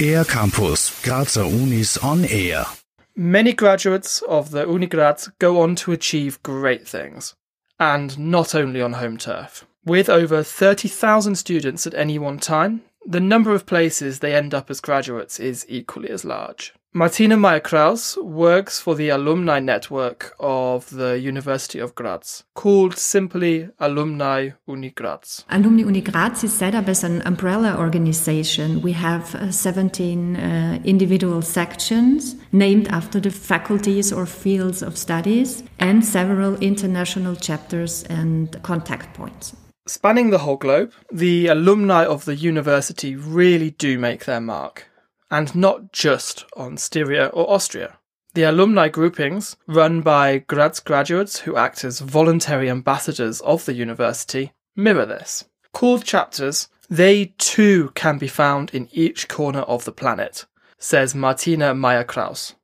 Air Campus, Grazer Unis on Air. Many graduates of the Uni Graz go on to achieve great things, and not only on home turf. With over 30,000 students at any one time, the number of places they end up as graduates is equally as large. Martina Mayer-Krauss works for the alumni network of the University of Graz, called simply Alumni Uni Graz. Alumni Uni Graz is set up as an umbrella organization. We have uh, 17 uh, individual sections named after the faculties or fields of studies and several international chapters and contact points. Spanning the whole globe, the alumni of the university really do make their mark and not just on Styria or Austria. The alumni groupings, run by Graz graduates who act as voluntary ambassadors of the university, mirror this. Called chapters, they too can be found in each corner of the planet, says Martina Mayer-Krauss.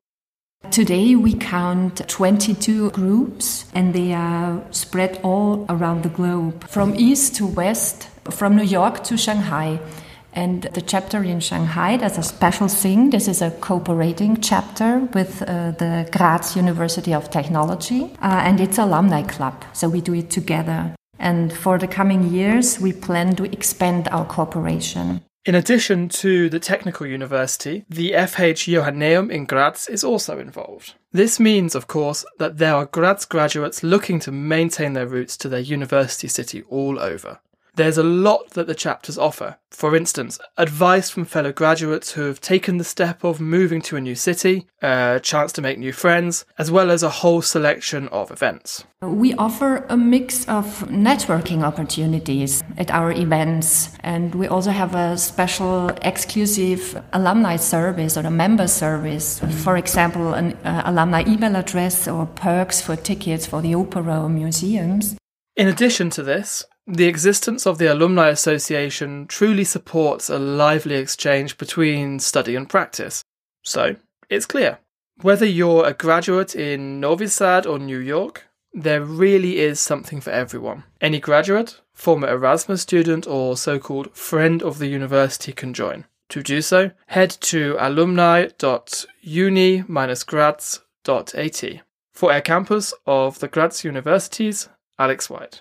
Today we count 22 groups and they are spread all around the globe, from east to west, from New York to Shanghai. And the chapter in Shanghai, does a special thing. This is a cooperating chapter with uh, the Graz University of Technology, uh, and it's alumni club. So we do it together. And for the coming years, we plan to expand our cooperation. In addition to the Technical University, the FH Joanneum in Graz is also involved. This means, of course, that there are Graz graduates looking to maintain their roots to their university city all over. There's a lot that the chapters offer. For instance, advice from fellow graduates who have taken the step of moving to a new city, a chance to make new friends, as well as a whole selection of events. We offer a mix of networking opportunities at our events, and we also have a special exclusive alumni service or a member service. For example, an uh, alumni email address or perks for tickets for the opera or museums. In addition to this, the existence of the Alumni Association truly supports a lively exchange between study and practice. So, it's clear. Whether you're a graduate in Novi Sad or New York, there really is something for everyone. Any graduate, former Erasmus student, or so called friend of the university can join. To do so, head to alumni.uni grads.at. For Air Campus of the Graz Universities, Alex White.